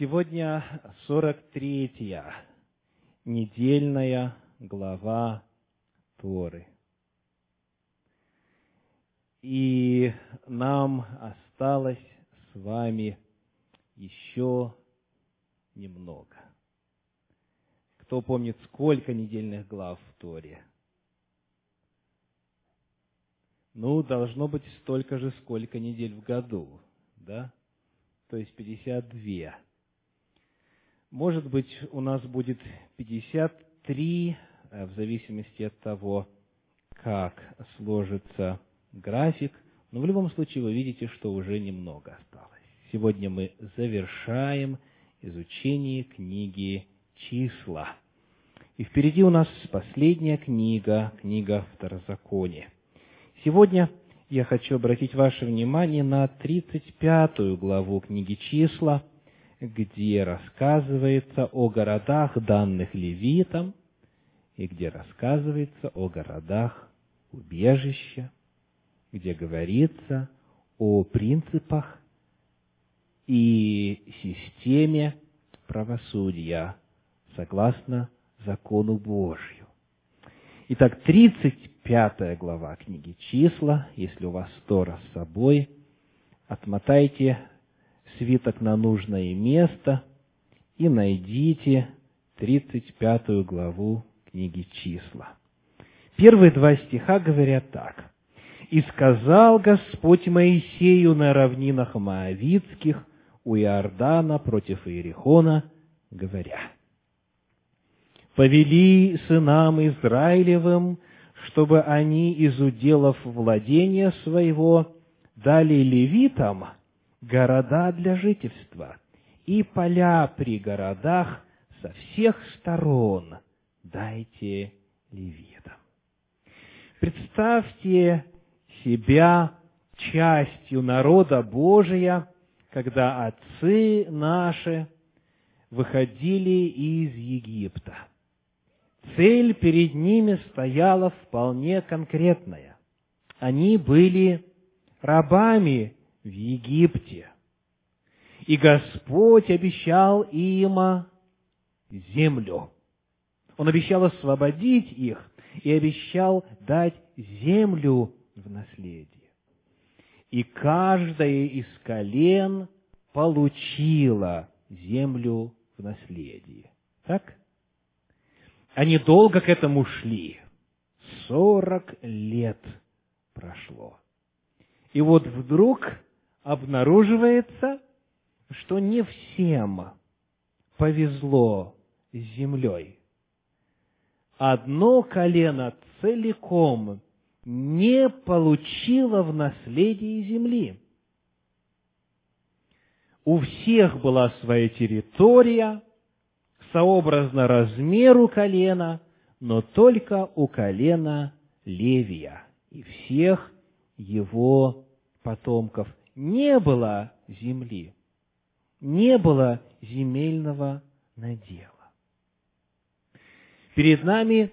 Сегодня 43-я недельная глава Торы. И нам осталось с вами еще немного. Кто помнит, сколько недельных глав в Торе? Ну, должно быть столько же, сколько недель в году, да? То есть 52. Может быть, у нас будет 53, э, в зависимости от того, как сложится график. Но в любом случае вы видите, что уже немного осталось. Сегодня мы завершаем изучение книги «Числа». И впереди у нас последняя книга, книга Второзакония. Сегодня я хочу обратить ваше внимание на 35 главу книги «Числа», где рассказывается о городах, данных левитам, и где рассказывается о городах убежища, где говорится о принципах и системе правосудия согласно закону Божью. Итак, 35 глава книги «Числа», если у вас Тора с собой, отмотайте свиток на нужное место и найдите 35 главу книги «Числа». Первые два стиха говорят так. «И сказал Господь Моисею на равнинах Моавицких у Иордана против Иерихона, говоря, «Повели сынам Израилевым, чтобы они из уделов владения своего дали левитам – города для жительства и поля при городах со всех сторон дайте левитам. Представьте себя частью народа Божия, когда отцы наши выходили из Египта. Цель перед ними стояла вполне конкретная. Они были рабами в Египте. И Господь обещал им землю. Он обещал освободить их и обещал дать землю в наследие. И каждое из колен получило землю в наследие. Так? Они долго к этому шли. Сорок лет прошло. И вот вдруг обнаруживается, что не всем повезло с землей. Одно колено целиком не получило в наследие земли. У всех была своя территория, сообразно размеру колена, но только у колена Левия и всех его потомков не было земли, не было земельного надела. Перед нами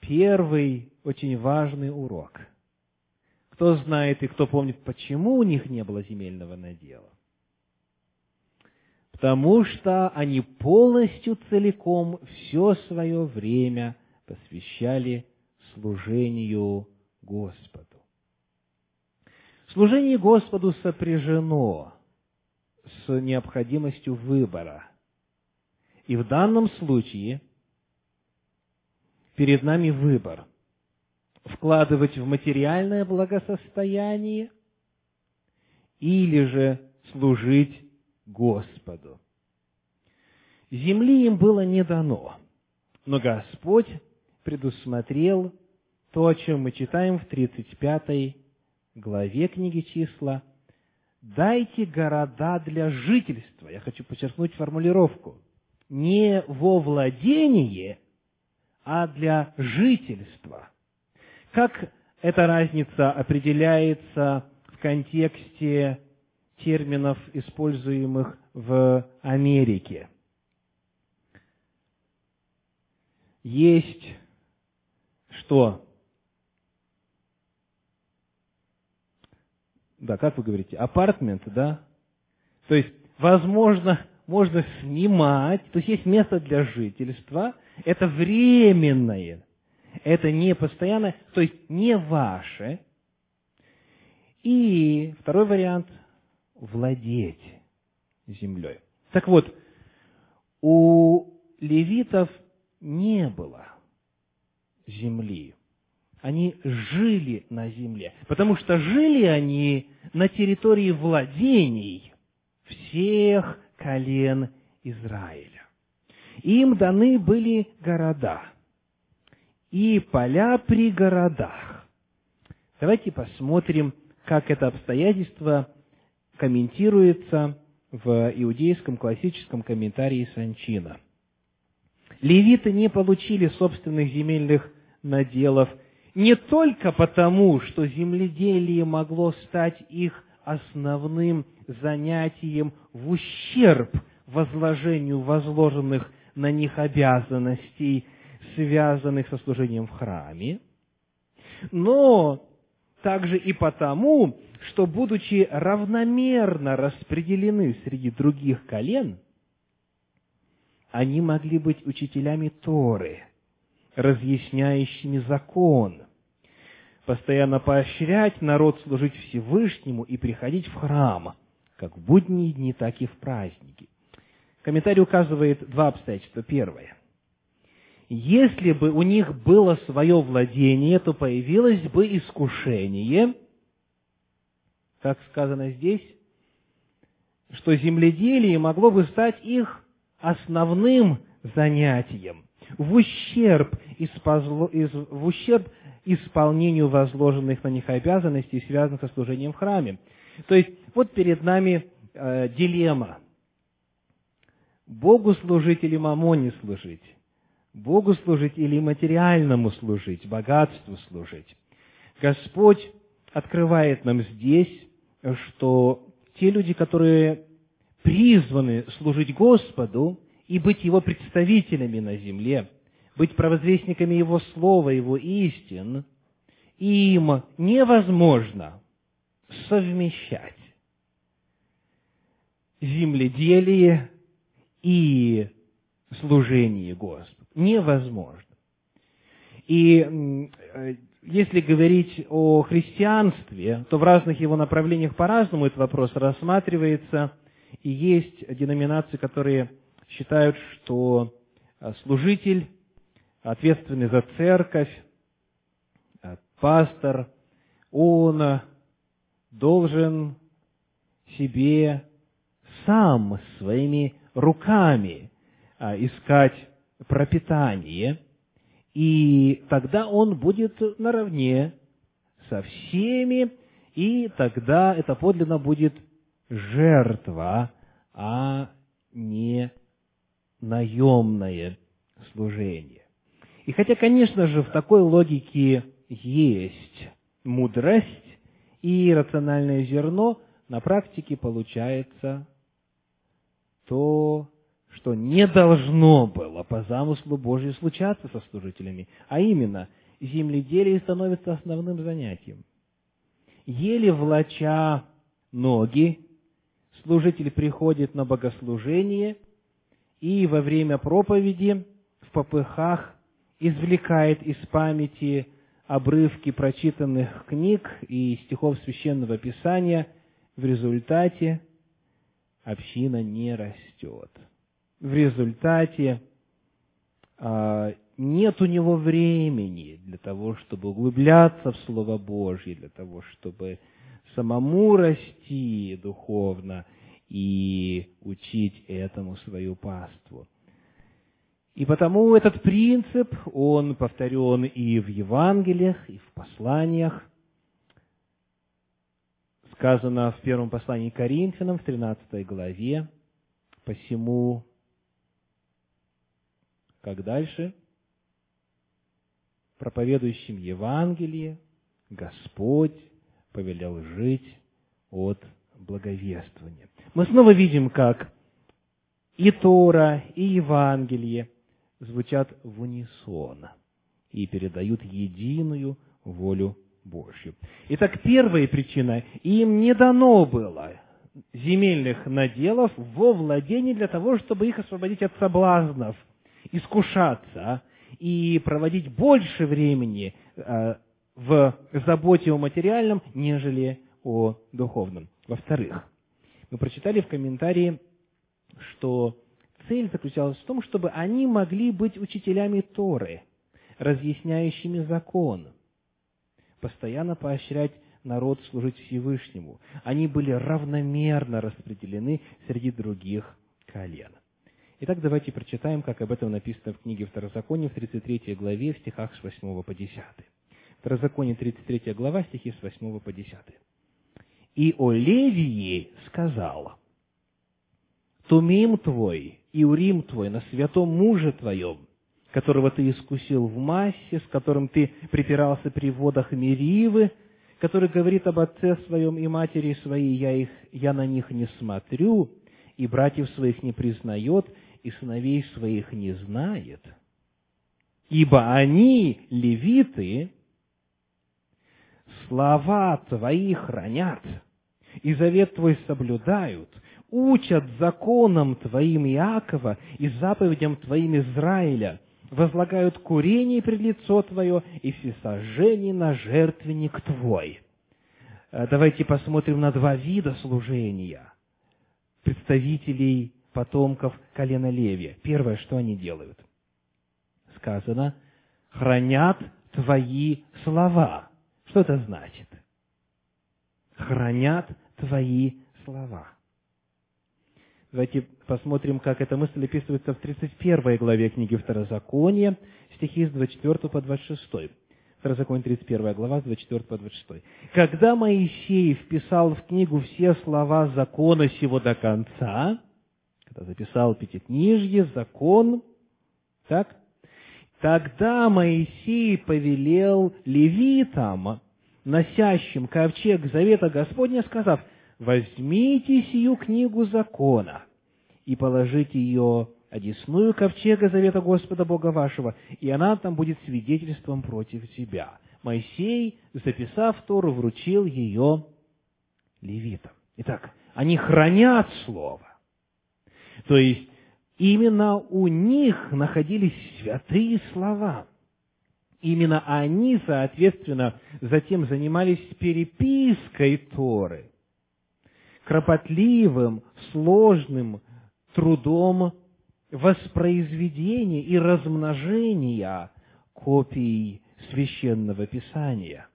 первый очень важный урок. Кто знает и кто помнит, почему у них не было земельного надела? Потому что они полностью целиком все свое время посвящали служению Господу. Служение Господу сопряжено с необходимостью выбора. И в данном случае перед нами выбор – вкладывать в материальное благосостояние или же служить Господу. Земли им было не дано, но Господь предусмотрел то, о чем мы читаем в 35 главе книги числа, дайте города для жительства. Я хочу подчеркнуть формулировку. Не во владение, а для жительства. Как эта разница определяется в контексте терминов, используемых в Америке? Есть что? Да, как вы говорите, апартмент, да? То есть, возможно, можно снимать, то есть есть место для жительства, это временное, это не постоянное, то есть не ваше. И второй вариант – владеть землей. Так вот, у левитов не было земли. Они жили на земле, потому что жили они на территории владений всех колен Израиля. Им даны были города и поля при городах. Давайте посмотрим, как это обстоятельство комментируется в иудейском классическом комментарии Санчина. Левиты не получили собственных земельных наделов не только потому, что земледелие могло стать их основным занятием в ущерб возложению возложенных на них обязанностей, связанных со служением в храме, но также и потому, что, будучи равномерно распределены среди других колен, они могли быть учителями Торы, разъясняющими закон, постоянно поощрять народ служить Всевышнему и приходить в храм, как в будние дни, так и в праздники. Комментарий указывает два обстоятельства. Первое. Если бы у них было свое владение, то появилось бы искушение – как сказано здесь, что земледелие могло бы стать их основным занятием в ущерб, в ущерб исполнению возложенных на них обязанностей, связанных со служением в храме. То есть, вот перед нами э, дилемма. Богу служить или мамоне служить? Богу служить или материальному служить, богатству служить? Господь открывает нам здесь что те люди, которые призваны служить Господу и быть Его представителями на земле, быть провозвестниками Его Слова, Его истин, им невозможно совмещать земледелие и служение Господу. Невозможно. И э, если говорить о христианстве, то в разных его направлениях по-разному этот вопрос рассматривается, и есть деноминации, которые считают, что а, служитель, ответственный за церковь, а, пастор, он должен себе сам своими руками а, искать пропитание – и тогда он будет наравне со всеми, и тогда это подлинно будет жертва, а не наемное служение. И хотя, конечно же, в такой логике есть мудрость и рациональное зерно, на практике получается то, что не должно было по замыслу Божию случаться со служителями, а именно, земледелие становится основным занятием. Еле влача ноги, служитель приходит на богослужение и во время проповеди в попыхах извлекает из памяти обрывки прочитанных книг и стихов Священного Писания, в результате община не растет. В результате а, нет у него времени для того, чтобы углубляться в Слово Божье, для того, чтобы самому расти духовно и учить этому свою паству. И потому этот принцип, он повторен и в Евангелиях, и в посланиях. Сказано в первом послании Коринфянам, в 13 главе, «Посему как дальше? Проповедующим Евангелие Господь повелел жить от благовествования. Мы снова видим, как и Тора, и Евангелие звучат в унисон и передают единую волю Божью. Итак, первая причина – им не дано было земельных наделов во владение для того, чтобы их освободить от соблазнов, искушаться и проводить больше времени э, в заботе о материальном, нежели о духовном. Во-вторых, мы прочитали в комментарии, что цель заключалась в том, чтобы они могли быть учителями Торы, разъясняющими закон, постоянно поощрять народ служить Всевышнему. Они были равномерно распределены среди других колен. Итак, давайте прочитаем, как об этом написано в книге Второзакония в 33 главе, в стихах с 8 по 10. Второзаконие, 33 глава, стихи с 8 по 10. «И о Левии сказал, Тумим твой и Урим твой на святом муже твоем, которого ты искусил в массе, с которым ты припирался при водах Меривы, который говорит об отце своем и матери своей, я, их, я на них не смотрю, и братьев своих не признает, и сыновей своих не знает. Ибо они, левиты, слова Твои хранят, и завет Твой соблюдают, учат законам Твоим Иакова и заповедям Твоим Израиля, возлагают курение пред лицо Твое и всесожжение на жертвенник Твой. Э, давайте посмотрим на два вида служения представителей потомков колена Левия. Первое, что они делают? Сказано, хранят Твои слова. Что это значит? Хранят Твои слова. Давайте посмотрим, как эта мысль описывается в 31 главе книги Второзакония, стихи с 24 по 26. Второзаконие, 31 глава, с 24 по 26. «Когда Моисей вписал в книгу все слова закона сего до конца, когда записал Пятикнижье, закон, так, тогда Моисей повелел левитам, носящим ковчег завета Господня, сказав, возьмите сию книгу закона и положите ее одесную ковчега завета Господа Бога вашего, и она там будет свидетельством против тебя. Моисей, записав Тору, вручил ее левитам. Итак, они хранят Слово. То есть, именно у них находились святые слова. Именно они, соответственно, затем занимались перепиской Торы – кропотливым, сложным трудом воспроизведения и размножения копий священного писания.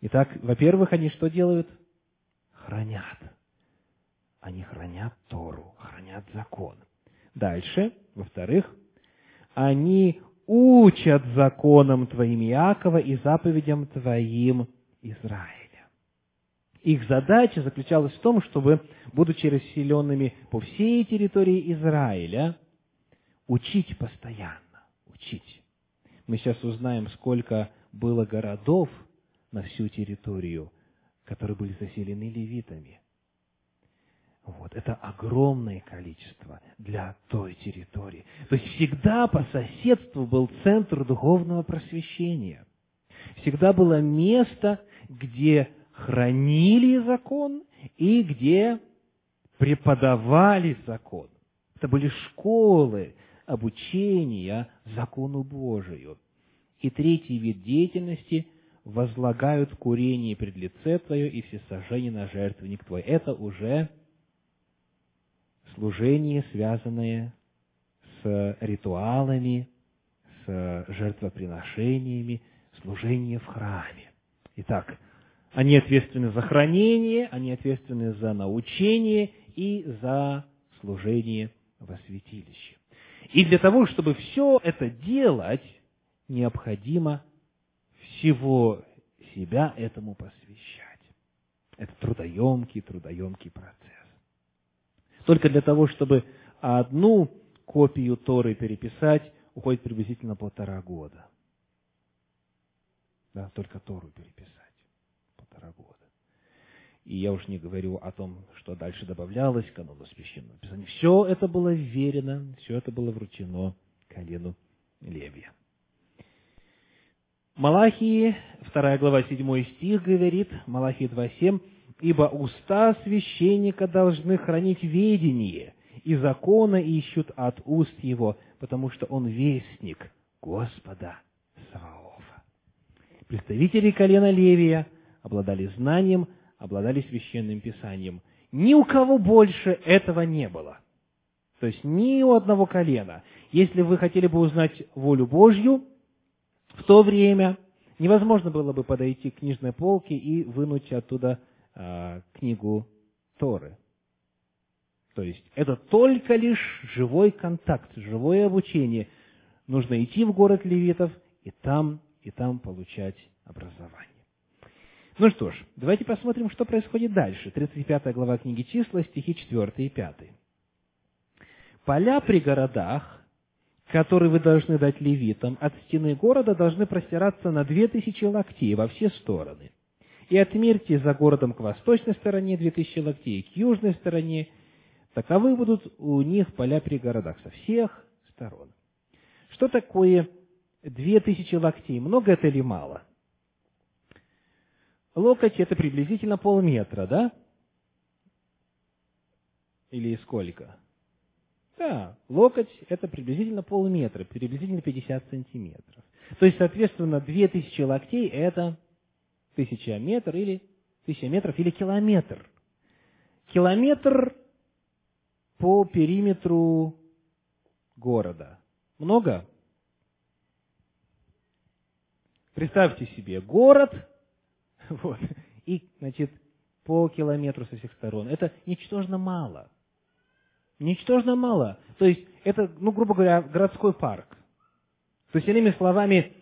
Итак, во-первых, они что делают? Хранят. Они хранят Тору, хранят закон. Дальше, во-вторых, они учат законам Твоим Иакова и заповедям Твоим Израиль. Их задача заключалась в том, чтобы, будучи расселенными по всей территории Израиля, учить постоянно, учить. Мы сейчас узнаем, сколько было городов на всю территорию, которые были заселены левитами. Вот, это огромное количество для той территории. То есть всегда по соседству был центр духовного просвещения. Всегда было место, где хранили закон и где преподавали закон. Это были школы обучения закону Божию. И третий вид деятельности – возлагают курение пред лице Твое и всесожжение на жертвенник Твой. Это уже служение, связанное с ритуалами, с жертвоприношениями, служение в храме. Итак, они ответственны за хранение, они ответственны за научение и за служение во святилище. И для того, чтобы все это делать, необходимо всего себя этому посвящать. Это трудоемкий, трудоемкий процесс. Только для того, чтобы одну копию Торы переписать, уходит приблизительно полтора года. Да, только Тору переписать полтора года. И я уж не говорю о том, что дальше добавлялось к канону священного писания. Все это было верено, все это было вручено колену Левия. Малахии, 2 глава, 7 стих говорит, Малахии 2.7, ибо уста священника должны хранить ведение, и закона ищут от уст его, потому что он вестник Господа Саваофа. Представители колена Левия обладали знанием, обладали священным писанием. Ни у кого больше этого не было. То есть ни у одного колена. Если вы хотели бы узнать волю Божью, в то время невозможно было бы подойти к книжной полке и вынуть оттуда э, книгу Торы. То есть это только лишь живой контакт, живое обучение. Нужно идти в город левитов и там, и там получать образование. Ну что ж, давайте посмотрим, что происходит дальше. 35 глава книги числа, стихи 4 и 5. «Поля при городах, которые вы должны дать левитам, от стены города должны простираться на две тысячи локтей во все стороны. И отмерьте за городом к восточной стороне две тысячи локтей, к южной стороне. Таковы будут у них поля при городах со всех сторон». Что такое две тысячи локтей? Много это или мало? Локоть – это приблизительно полметра, да? Или сколько? Да, локоть – это приблизительно полметра, приблизительно 50 сантиметров. То есть, соответственно, 2000 локтей – это 1000 метр или 1000 метров или километр. Километр по периметру города. Много? Представьте себе, город – Вот. И, значит, по километру со всех сторон. Это ничтожно мало. Ничтожно мало. То есть, это, ну, грубо говоря, городской парк. То есть, иными словами,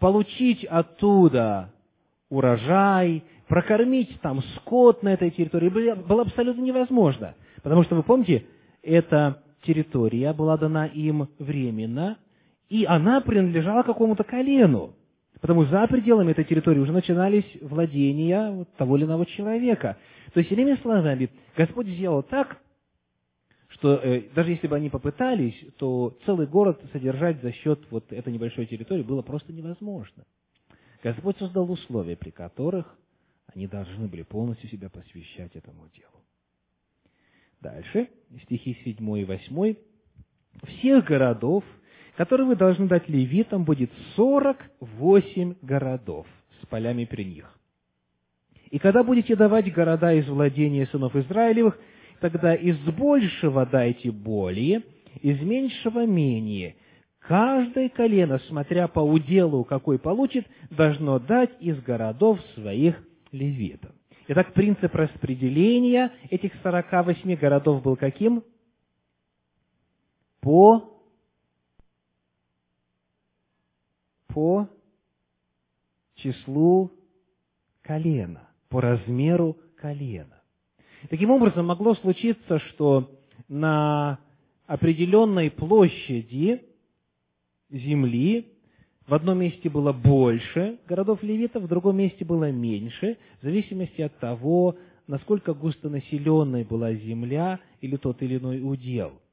получить оттуда урожай, прокормить там скот на этой территории было абсолютно невозможно. Потому что, вы помните, эта территория была дана им временно, и она принадлежала какому-то колену. Потому за пределами этой территории уже начинались владения того или иного человека. То есть, иными словами, Господь сделал так, что э, даже если бы они попытались, то целый город содержать за счет вот этой небольшой территории было просто невозможно. Господь создал условия, при которых они должны были полностью себя посвящать этому делу. Дальше, стихи 7 и 8. «Всех городов, который вы должны дать левитам, будет сорок восемь городов с полями при них. И когда будете давать города из владения сынов Израилевых, тогда из большего дайте более, из меньшего менее. Каждое колено, смотря по уделу, какой получит, должно дать из городов своих левитов. Итак, принцип распределения этих 48 городов был каким? По по числу колена, по размеру колена. Таким образом, могло случиться, что на определенной площади земли. В одном месте было больше городов левитов, в другом месте было меньше, в зависимости от того, насколько густонаселенной была земля или тот или иной удел –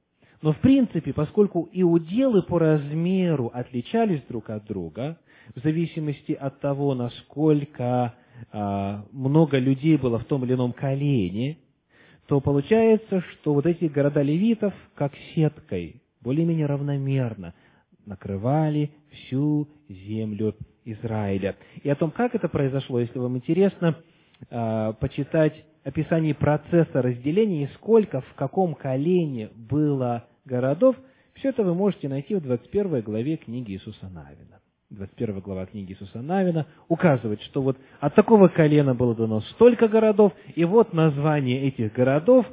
но в принципе, поскольку и уделы по размеру отличались друг от друга, в зависимости от того, насколько а, много людей было в том или ином колене, то получается, что вот эти города левитов, как сеткой, более-менее равномерно накрывали всю землю Израиля. И о том, как это произошло, если вам интересно, а, почитать описание процесса разделения и сколько в каком колене было городов, все это вы можете найти в 21 главе книги Иисуса Навина. 21 глава книги Иисуса Навина указывает, что вот от такого колена было дано столько городов, и вот название этих городов.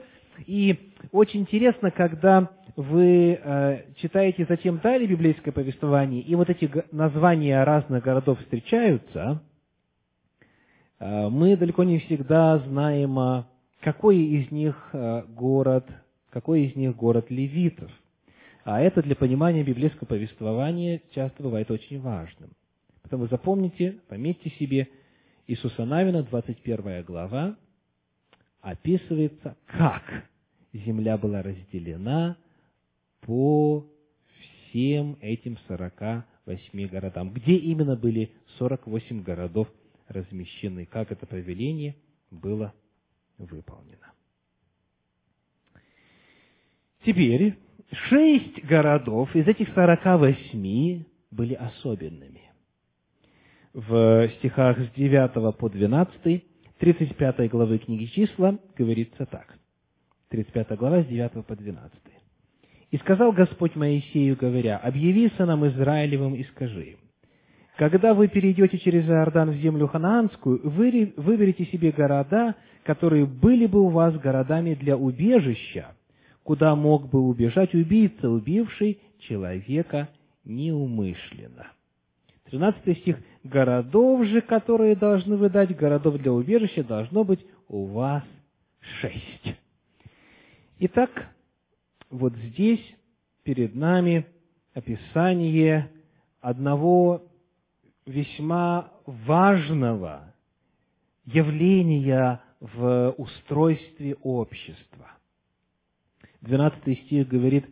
И очень интересно, когда вы э, читаете затем далее библейское повествование, и вот эти названия разных городов встречаются, э, мы далеко не всегда знаем, а какой из них э, город какой из них город левитов. А это для понимания библейского повествования часто бывает очень важным. Поэтому запомните, пометьте себе, Иисуса Навина, 21 глава, описывается, как земля была разделена по всем этим 48 городам. Где именно были 48 городов размещены, как это повеление было выполнено. Теперь шесть городов из этих сорока восьми были особенными. В стихах с 9 по 12, 35 главы книги числа говорится так. 35 глава с 9 по 12. «И сказал Господь Моисею, говоря, «Объяви сынам Израилевым и скажи им, когда вы перейдете через Иордан в землю ханаанскую, вы выберите себе города, которые были бы у вас городами для убежища, куда мог бы убежать убийца, убивший человека неумышленно. Тринадцатый стих. «Городов же, которые должны вы дать, городов для убежища, должно быть у вас шесть». Итак, вот здесь перед нами описание одного весьма важного явления в устройстве общества. 12 стих говорит,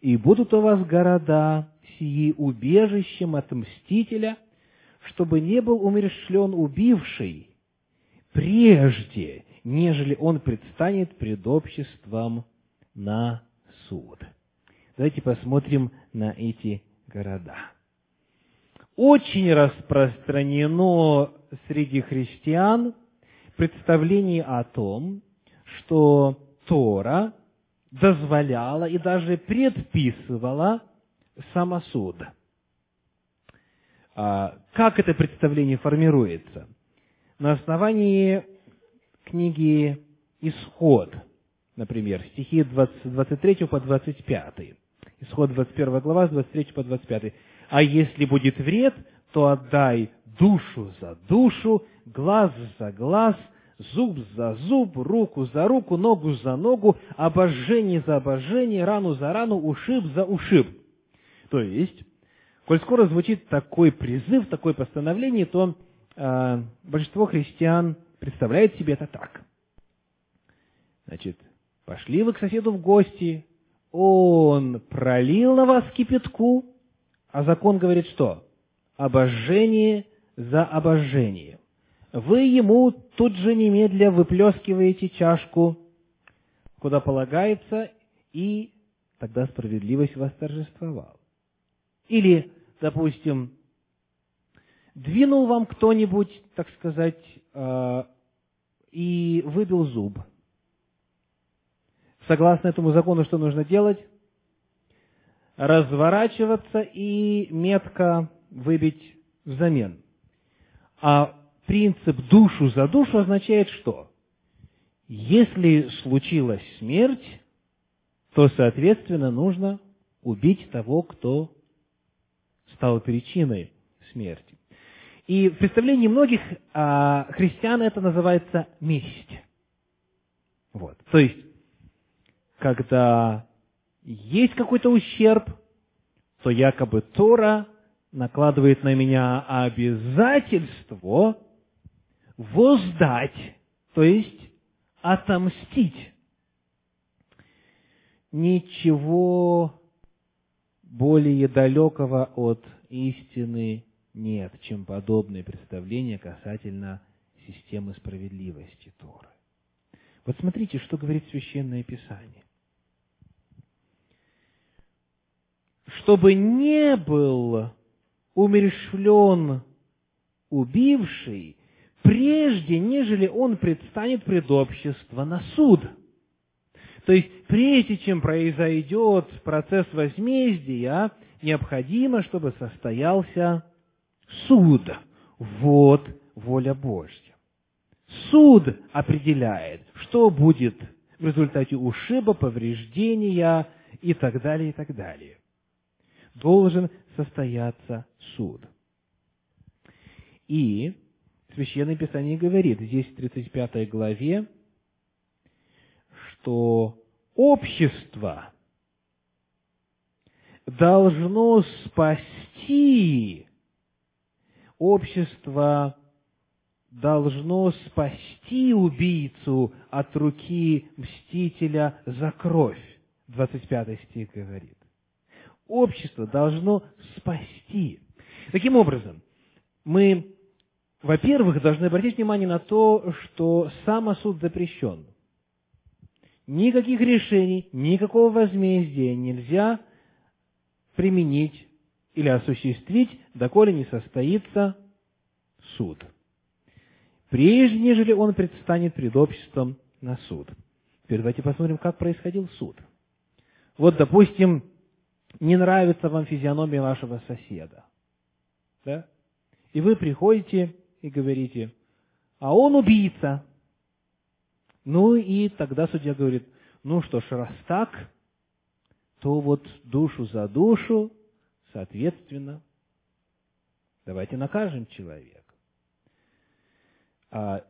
«И будут у вас города сии убежищем от мстителя, чтобы не был умершлен убивший прежде, нежели он предстанет пред обществом на суд». Давайте посмотрим на эти города. Очень распространено среди христиан представление о том, что Тора дозволяла и даже предписывала самосуд. А, как это представление формируется? На основании книги «Исход», например, стихи 20, 23 по 25. Исход 21 глава, с 23 по 25. «А если будет вред, то отдай душу за душу, глаз за глаз, зуб за зуб, руку за руку, ногу за ногу, обожжение за обожжение, рану за рану, ушиб за ушиб. То есть, коль скоро звучит такой призыв, такое постановление, то э, большинство христиан представляет себе это так. Значит, пошли вы к соседу в гости, он пролил на вас кипятку, а закон говорит что? Обожжение за обожжение вы ему тут же немедля выплескиваете чашку, куда полагается, и тогда справедливость восторжествовала. Или, допустим, двинул вам кто-нибудь, так сказать, э, и выбил зуб. Согласно этому закону, что нужно делать? Разворачиваться и метко выбить взамен. А принцип душу за душу означает что? Если случилась смерть, то, соответственно, нужно убить того, кто стал причиной смерти. И в представлении многих а, христиан это называется месть. Вот. То есть, когда есть какой-то ущерб, то якобы Тора накладывает на меня обязательство воздать, то есть отомстить. Ничего более далекого от истины нет, чем подобные представления касательно системы справедливости Торы. Вот смотрите, что говорит Священное Писание. Чтобы не был умершлен убивший, прежде, нежели он предстанет пред общество на суд. То есть, прежде чем произойдет процесс возмездия, необходимо, чтобы состоялся суд. Вот воля Божья. Суд определяет, что будет в результате ушиба, повреждения и так далее, и так далее. Должен состояться суд. И Священное Писание говорит здесь в 35 главе, что общество должно спасти, общество должно спасти убийцу от руки мстителя за кровь. 25 стих говорит. Общество должно спасти. Таким образом, мы во-первых, должны обратить внимание на то, что самосуд запрещен. никаких решений, никакого возмездия нельзя применить или осуществить, доколе не состоится суд. Прежде, нежели он предстанет пред обществом на суд. Теперь давайте посмотрим, как происходил суд. Вот, допустим, не нравится вам физиономия вашего соседа. Да? И вы приходите и говорите, а он убийца. Ну и тогда судья говорит, ну что ж, раз так, то вот душу за душу, соответственно, давайте накажем человека. А,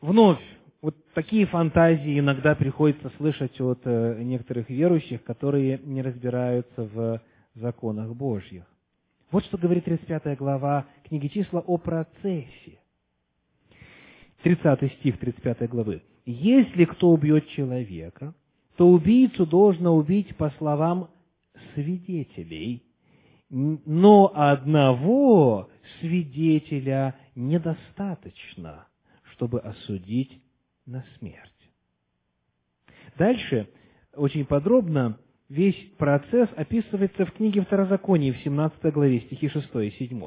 вновь, вот такие фантазии иногда приходится слышать от э, некоторых верующих, которые не разбираются в законах Божьих. Вот что говорит 35 глава книги числа о процессе. 30 стих 35 главы. «Если кто убьет человека, то убийцу должно убить по словам свидетелей, но одного свидетеля недостаточно, чтобы осудить на смерть. Дальше очень подробно весь процесс описывается в книге Второзакония в 17 главе, стихи 6 и 7.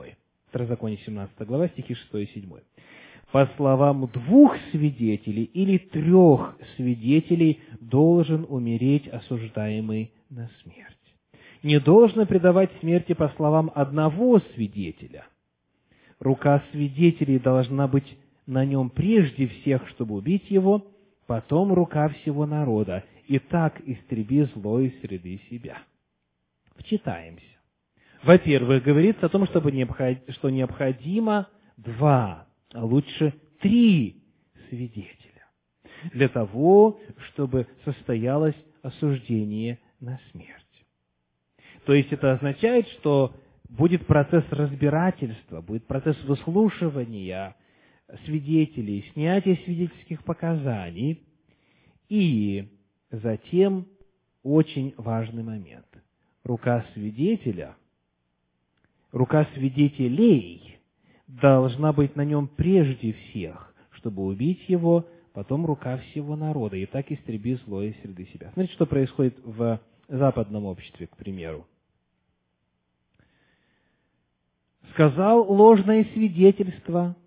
Второзаконие, 17 глава, стихи 6 и 7. По словам двух свидетелей или трех свидетелей должен умереть осуждаемый на смерть. Не должно предавать смерти по словам одного свидетеля. Рука свидетелей должна быть на нем прежде всех, чтобы убить его, потом рука всего народа, и так истреби зло из среды себя. Вчитаемся. Во-первых, говорится о том, чтобы необход... что необходимо два, а лучше три свидетеля для того, чтобы состоялось осуждение на смерть. То есть это означает, что будет процесс разбирательства, будет процесс выслушивания свидетелей, снятия свидетельских показаний, и затем очень важный момент. Рука свидетеля, рука свидетелей должна быть на нем прежде всех, чтобы убить его, потом рука всего народа, и так истреби зло из среды себя. Смотрите, что происходит в западном обществе, к примеру. Сказал ложное свидетельство –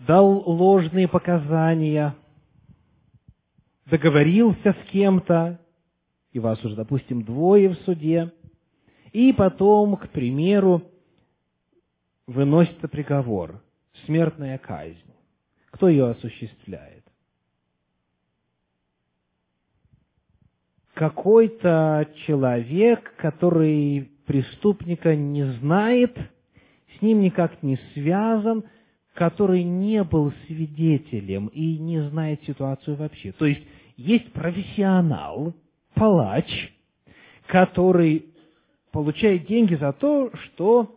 дал ложные показания, договорился с кем-то, и вас уже, допустим, двое в суде, и потом, к примеру, выносится приговор, смертная казнь. Кто ее осуществляет? Какой-то человек, который преступника не знает, с ним никак не связан – который не был свидетелем и не знает ситуацию вообще. То есть есть профессионал, палач, который получает деньги за то, что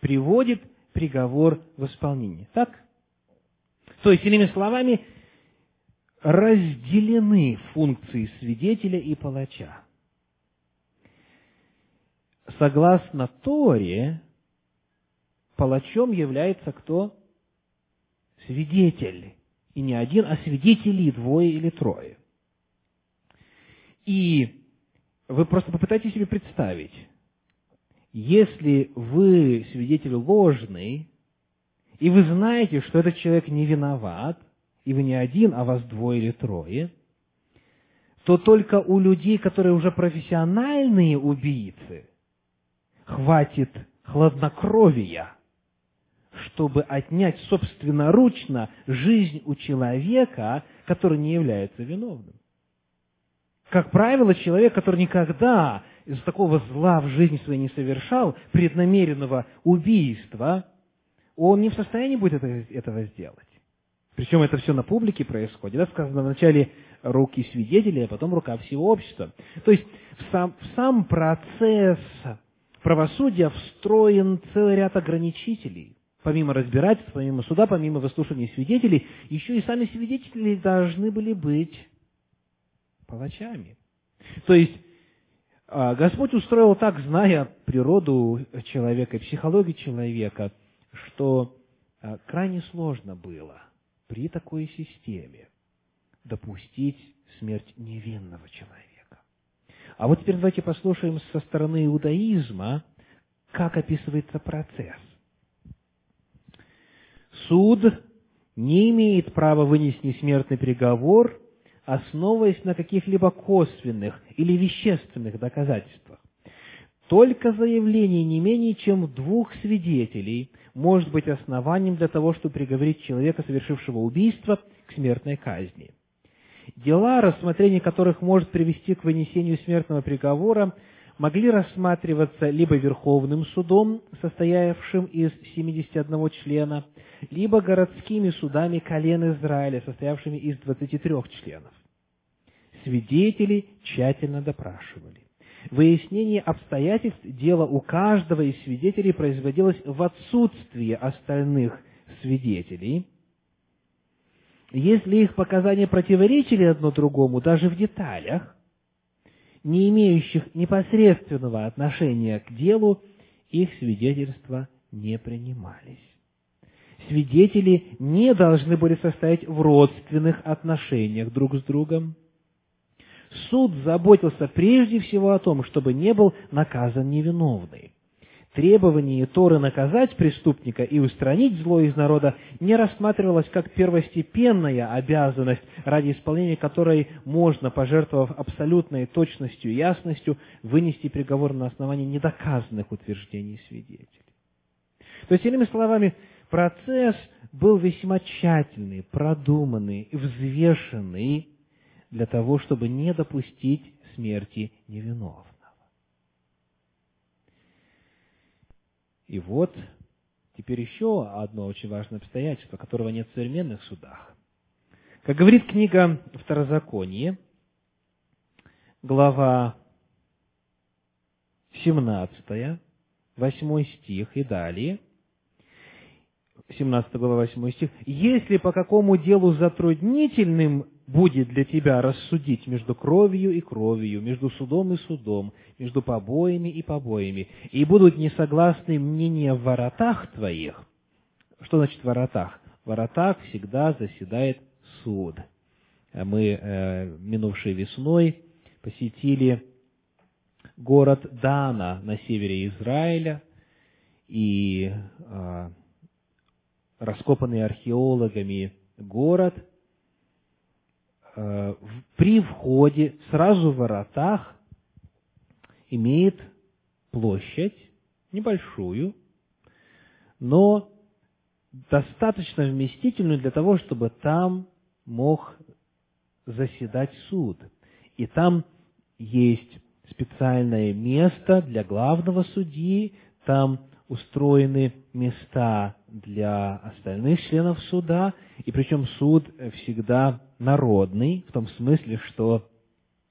приводит приговор в исполнение. Так? То есть, иными словами, разделены функции свидетеля и палача. Согласно Торе, палачом является кто? Свидетель. И не один, а свидетели, двое или трое. И вы просто попытайтесь себе представить, если вы свидетель ложный, и вы знаете, что этот человек не виноват, и вы не один, а вас двое или трое, то только у людей, которые уже профессиональные убийцы, хватит хладнокровия – чтобы отнять собственноручно жизнь у человека, который не является виновным. Как правило, человек, который никогда из такого зла в жизни своей не совершал, преднамеренного убийства, он не в состоянии будет этого сделать. Причем это все на публике происходит. Да, сказано вначале руки свидетелей, а потом рука всего общества. То есть в сам, в сам процесс правосудия встроен целый ряд ограничителей помимо разбирательств, помимо суда, помимо выслушивания свидетелей, еще и сами свидетели должны были быть палачами. То есть, а, Господь устроил так, зная природу человека психологию человека, что а, крайне сложно было при такой системе допустить смерть невинного человека. А вот теперь давайте послушаем со стороны иудаизма, как описывается процесс. Суд не имеет права вынести смертный приговор, основываясь на каких-либо косвенных или вещественных доказательствах. Только заявление не менее чем двух свидетелей может быть основанием для того, чтобы приговорить человека, совершившего убийство, к смертной казни. Дела, рассмотрение которых может привести к вынесению смертного приговора, могли рассматриваться либо Верховным судом, состоявшим из 71 члена, либо городскими судами колен Израиля, состоявшими из 23 членов. Свидетели тщательно допрашивали. Выяснение обстоятельств дела у каждого из свидетелей производилось в отсутствие остальных свидетелей. Если их показания противоречили одно другому, даже в деталях, не имеющих непосредственного отношения к делу, их свидетельства не принимались. Свидетели не должны были состоять в родственных отношениях друг с другом. Суд заботился прежде всего о том, чтобы не был наказан невиновный требование Торы наказать преступника и устранить зло из народа не рассматривалось как первостепенная обязанность, ради исполнения которой можно, пожертвовав абсолютной точностью и ясностью, вынести приговор на основании недоказанных утверждений свидетелей. То есть, иными словами, процесс был весьма тщательный, продуманный, взвешенный для того, чтобы не допустить смерти невиновного. И вот теперь еще одно очень важное обстоятельство, которого нет в современных судах. Как говорит книга Второзаконие, глава 17, 8 стих и далее, 17 глава 8 стих, «Если по какому делу затруднительным будет для тебя рассудить между кровью и кровью, между судом и судом, между побоями и побоями, и будут несогласны мнения в воротах твоих. Что значит воротах? В воротах всегда заседает суд. Мы э, минувшей весной посетили город Дана на севере Израиля, и э, раскопанный археологами город – при входе, сразу в воротах, имеет площадь, небольшую, но достаточно вместительную для того, чтобы там мог заседать суд. И там есть специальное место для главного судьи, там устроены места для остальных членов суда, и причем суд всегда народный, в том смысле, что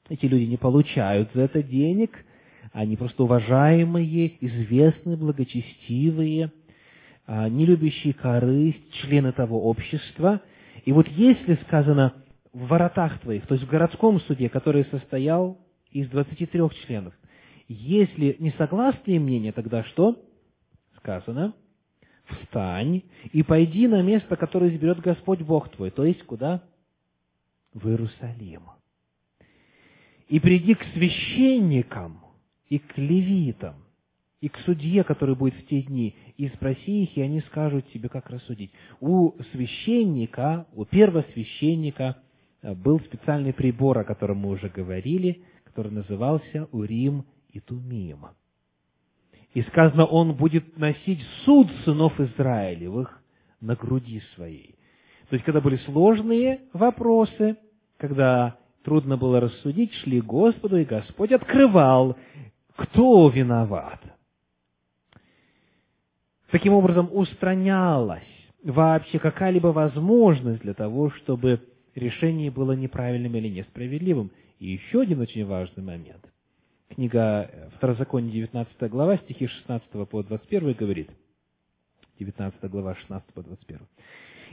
эти люди не получают за это денег, они просто уважаемые, известные, благочестивые, а, не любящие корысть, члены того общества. И вот если сказано в воротах твоих, то есть в городском суде, который состоял из 23 членов, если не согласные мнения, тогда что? Сказано, встань и пойди на место, которое изберет Господь Бог твой, то есть куда? В Иерусалим. И приди к священникам и к левитам, и к судье, который будет в те дни, и спроси их, и они скажут тебе, как рассудить. У священника, у первосвященника э, был специальный прибор, о котором мы уже говорили, который назывался Урим и Тумим. И сказано, он будет носить суд сынов Израилевых на груди своей. То есть, когда были сложные вопросы, когда трудно было рассудить, шли к Господу, и Господь открывал, кто виноват. Таким образом, устранялась вообще какая-либо возможность для того, чтобы решение было неправильным или несправедливым. И еще один очень важный момент. Книга Второзаконие, 19 глава, стихи 16 по 21 говорит, 19 глава, 16 по 21.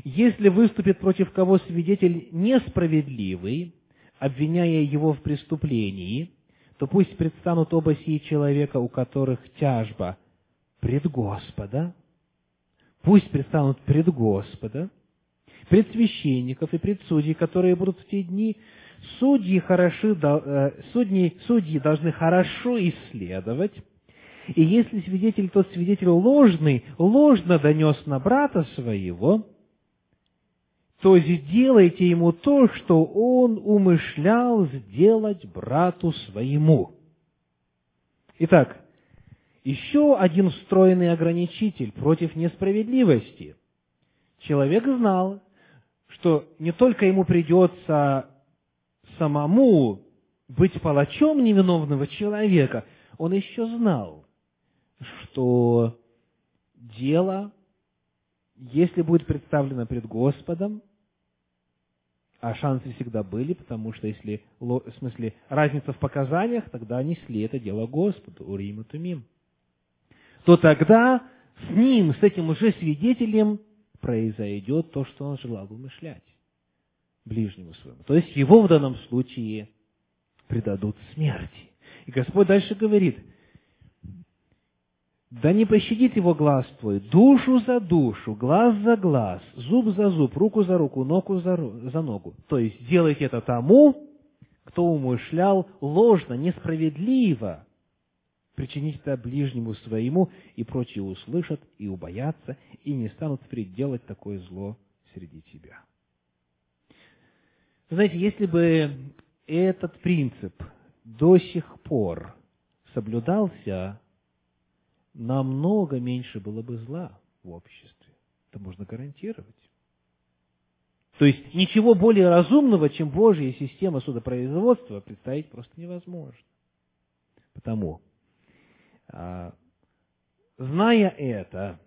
Если выступит против кого свидетель несправедливый, обвиняя его в преступлении, то пусть предстанут оба сии человека, у которых тяжба пред Господа, пусть предстанут пред Господа, пред священников и пред судей, которые будут в те дни, судьи, хороши, э, судьи, судьи должны хорошо исследовать, и если свидетель, тот свидетель ложный, ложно донес на брата своего, то сделайте ему то, что он умышлял сделать брату своему. Итак, еще один встроенный ограничитель против несправедливости. Человек знал, что не только ему придется самому быть палачом невиновного человека, он еще знал, что дело, если будет представлено пред Господом, а шансы всегда были, потому что если, в смысле, разница в показаниях, тогда несли это дело Господу, Урим и Тумим. То тогда с ним, с этим уже свидетелем, произойдет то, что он желал умышлять ближнему своему. То есть его в данном случае предадут смерти. И Господь дальше говорит – да не пощадит его глаз твой, душу за душу, глаз за глаз, зуб за зуб, руку за руку, ногу за, за ногу. То есть делайте это тому, кто умышлял ложно, несправедливо, причинить это ближнему своему, и прочие услышат и убоятся, и не станут делать такое зло среди тебя. Знаете, если бы этот принцип до сих пор соблюдался намного меньше было бы зла в обществе. Это можно гарантировать. То есть ничего более разумного, чем Божья система судопроизводства, представить просто невозможно. Потому, а, зная это,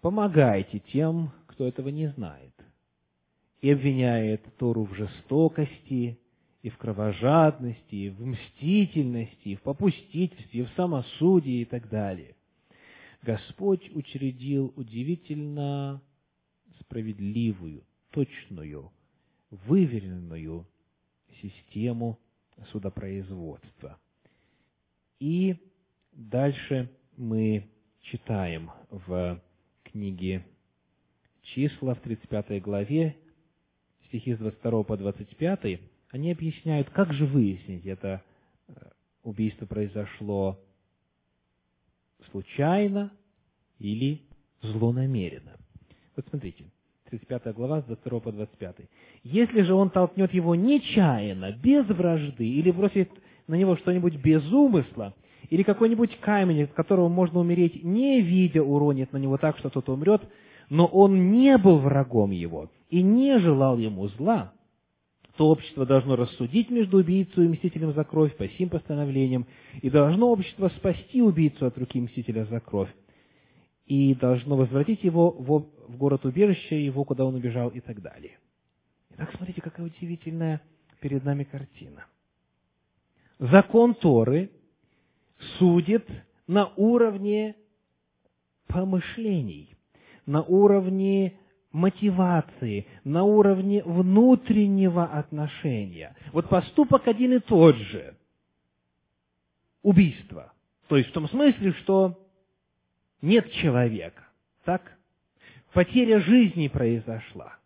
помогайте тем, кто этого не знает, и обвиняет Тору в жестокости, и в кровожадности, и в мстительности, и в попустительстве, и в самосудии и так далее. Господь учредил удивительно справедливую, точную, выверенную систему судопроизводства. И дальше мы читаем в книге числа в 35 главе, стихи с 22 по 25, они объясняют, как же выяснить, это э, убийство произошло случайно или злонамеренно. Вот смотрите, 35 глава, с 22 по 25. «Если же он толкнет его нечаянно, без вражды, или бросит на него что-нибудь без умысла, или какой-нибудь камень, от которого можно умереть, не видя, уронит на него так, что тот умрет, но он не был врагом его и не желал ему зла, то общество должно рассудить между убийцей и мстителем за кровь по сим постановлениям, и должно общество спасти убийцу от руки мстителя за кровь, и должно возвратить его в, город убежища его, куда он убежал, и так далее. Итак, смотрите, какая удивительная перед нами картина. Закон Торы судит на уровне помышлений, на уровне мотивации, на уровне внутреннего отношения. Вот поступок один и тот же. Убийство. То есть в том смысле, что нет человека. Так? Потеря жизни произошла.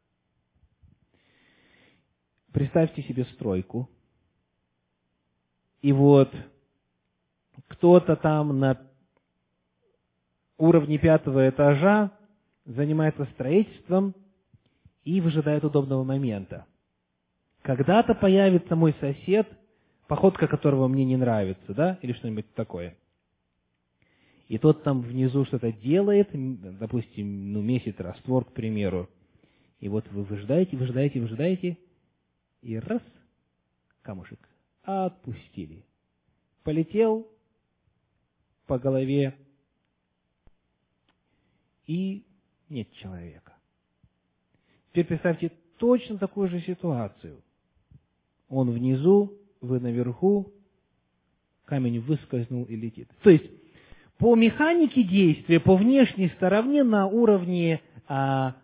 Представьте себе стройку. И вот кто-то там на уровне пятого этажа занимается строительством и выжидает удобного момента. Когда-то появится мой сосед, походка которого мне не нравится, да, или что-нибудь такое. И тот там внизу что-то делает, допустим, ну, месяц раствор, к примеру. И вот вы выжидаете, выжидаете, выжидаете, и раз, камушек, отпустили. Полетел по голове и нет человека. Теперь представьте точно такую же ситуацию. Он внизу, вы наверху, камень выскользнул и летит. То есть, по механике действия, по внешней стороне, на уровне а,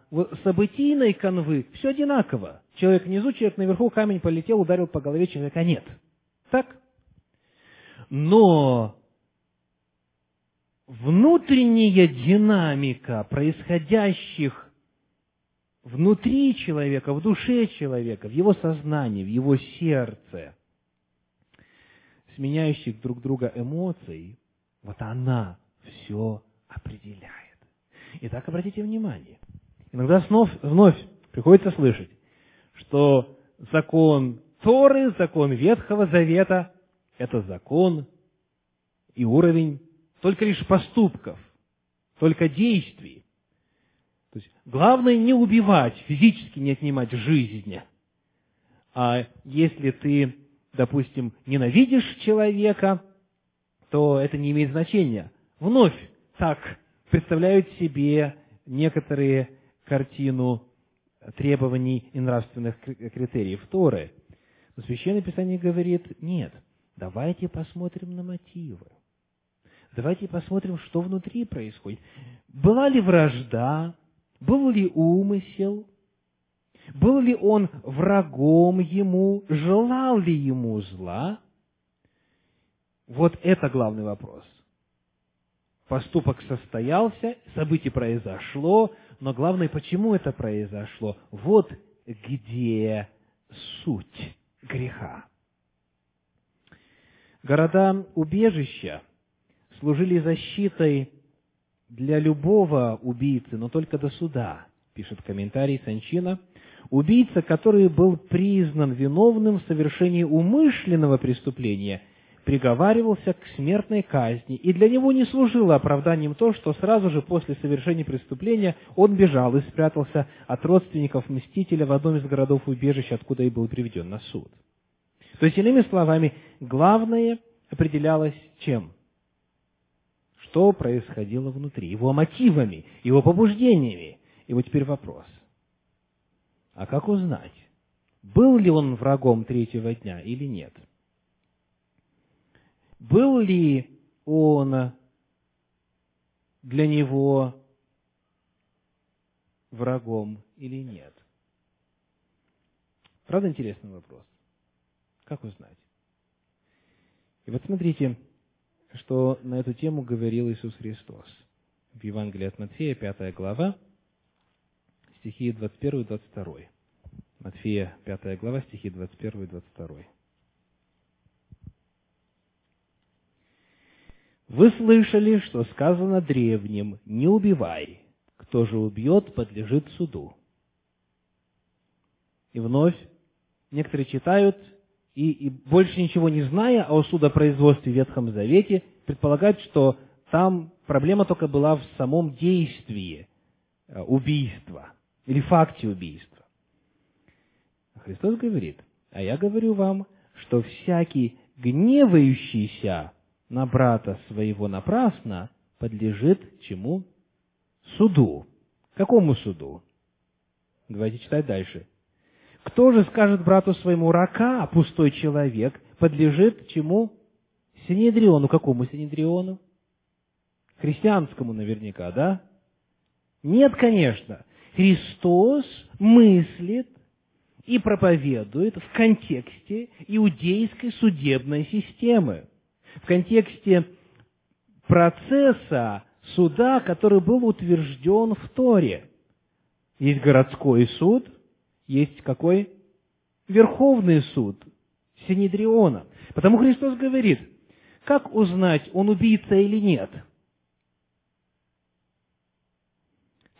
событийной канвы, все одинаково. Человек внизу, человек наверху, камень полетел, ударил по голове, человека нет. Так? Но внутренняя динамика происходящих внутри человека, в душе человека, в его сознании, в его сердце, сменяющих друг друга эмоций, вот она все определяет. Итак, обратите внимание, иногда вновь, вновь приходится слышать, что закон Торы, закон Ветхого Завета – это закон и уровень только лишь поступков, только действий. То есть главное не убивать, физически не отнимать жизнь. А если ты, допустим, ненавидишь человека, то это не имеет значения. Вновь так представляют себе некоторые картину требований и нравственных критериев Торы. Но Священное Писание говорит, нет, давайте посмотрим на мотивы. Давайте посмотрим, что внутри происходит. Была ли вражда? Был ли умысел? Был ли он врагом ему? Желал ли ему зла? Вот это главный вопрос. Поступок состоялся, событие произошло, но главное, почему это произошло? Вот где суть греха. Города-убежища служили защитой для любого убийцы, но только до суда, пишет комментарий Санчина. Убийца, который был признан виновным в совершении умышленного преступления, приговаривался к смертной казни, и для него не служило оправданием то, что сразу же после совершения преступления он бежал и спрятался от родственников мстителя в одном из городов убежища, откуда и был приведен на суд. То есть, иными словами, главное определялось чем? Что происходило внутри, его мотивами, его побуждениями. И вот теперь вопрос. А как узнать, был ли он врагом третьего дня или нет? Был ли он для него врагом или нет? Правда интересный вопрос? Как узнать? И вот смотрите, что на эту тему говорил Иисус Христос. В Евангелии от Матфея, 5 глава, стихи 21 и 22. Матфея, 5 глава, стихи 21 и 22. Вы слышали, что сказано древним, не убивай, кто же убьет, подлежит суду. И вновь некоторые читают и, и больше ничего не зная о судопроизводстве в Ветхом Завете, предполагают, что там проблема только была в самом действии э, убийства или факте убийства. Христос говорит, а я говорю вам, что всякий гневающийся на брата своего напрасно подлежит чему? Суду. Какому суду? Давайте читать дальше. Кто же скажет брату своему рака, пустой человек, подлежит чему? Синедриону. Какому Синедриону? Христианскому наверняка, да? Нет, конечно. Христос мыслит и проповедует в контексте иудейской судебной системы, в контексте процесса суда, который был утвержден в Торе. Есть городской суд – есть какой? Верховный суд Синедриона. Потому Христос говорит, как узнать, он убийца или нет?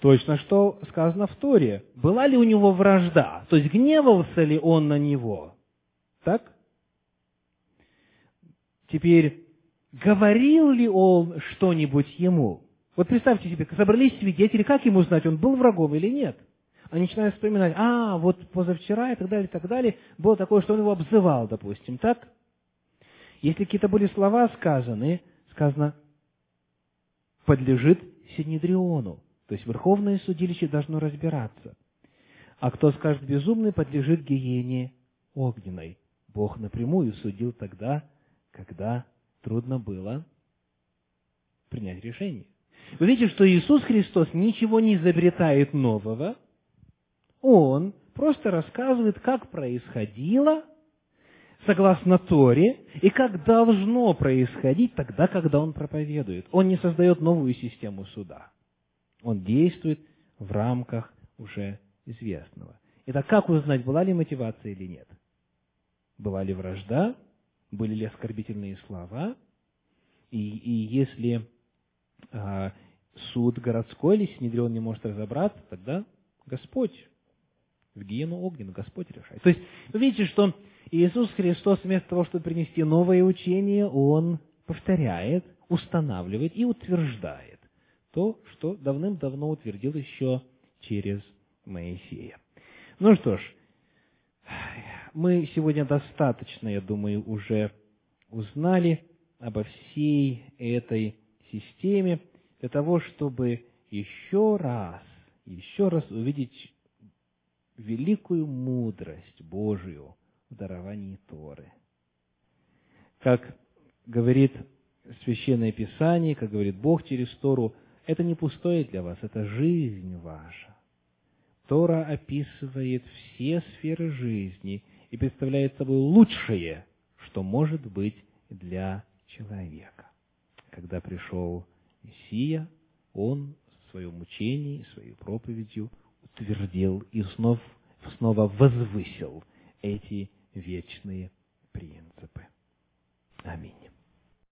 Точно, что сказано в Торе. Была ли у него вражда? То есть, гневался ли он на него? Так? Теперь, говорил ли он что-нибудь ему? Вот представьте себе, собрались свидетели, как ему знать, он был врагом или нет? – они начинают вспоминать, а, вот позавчера и так далее, и так далее, было такое, что он его обзывал, допустим, так? Если какие-то были слова сказаны, сказано, подлежит Синедриону, то есть Верховное судилище должно разбираться. А кто скажет безумный, подлежит гиене огненной. Бог напрямую судил тогда, когда трудно было принять решение. Вы видите, что Иисус Христос ничего не изобретает нового – он просто рассказывает, как происходило согласно Торе и как должно происходить тогда, когда он проповедует. Он не создает новую систему суда. Он действует в рамках уже известного. Итак, как узнать, была ли мотивация или нет? Была ли вражда? Были ли оскорбительные слова? И, и если а, суд городской или Синедрион не может разобраться, тогда Господь в гиену огненную, Господь решает. То есть, вы видите, что Иисус Христос вместо того, чтобы принести новое учение, Он повторяет, устанавливает и утверждает то, что давным-давно утвердил еще через Моисея. Ну что ж, мы сегодня достаточно, я думаю, уже узнали обо всей этой системе для того, чтобы еще раз, еще раз увидеть великую мудрость Божию в даровании Торы. Как говорит Священное Писание, как говорит Бог через Тору, это не пустое для вас, это жизнь ваша. Тора описывает все сферы жизни и представляет собой лучшее, что может быть для человека. Когда пришел Мессия, он в своем учении, своей проповедью утвердил и снова, снова возвысил эти вечные принципы. Аминь.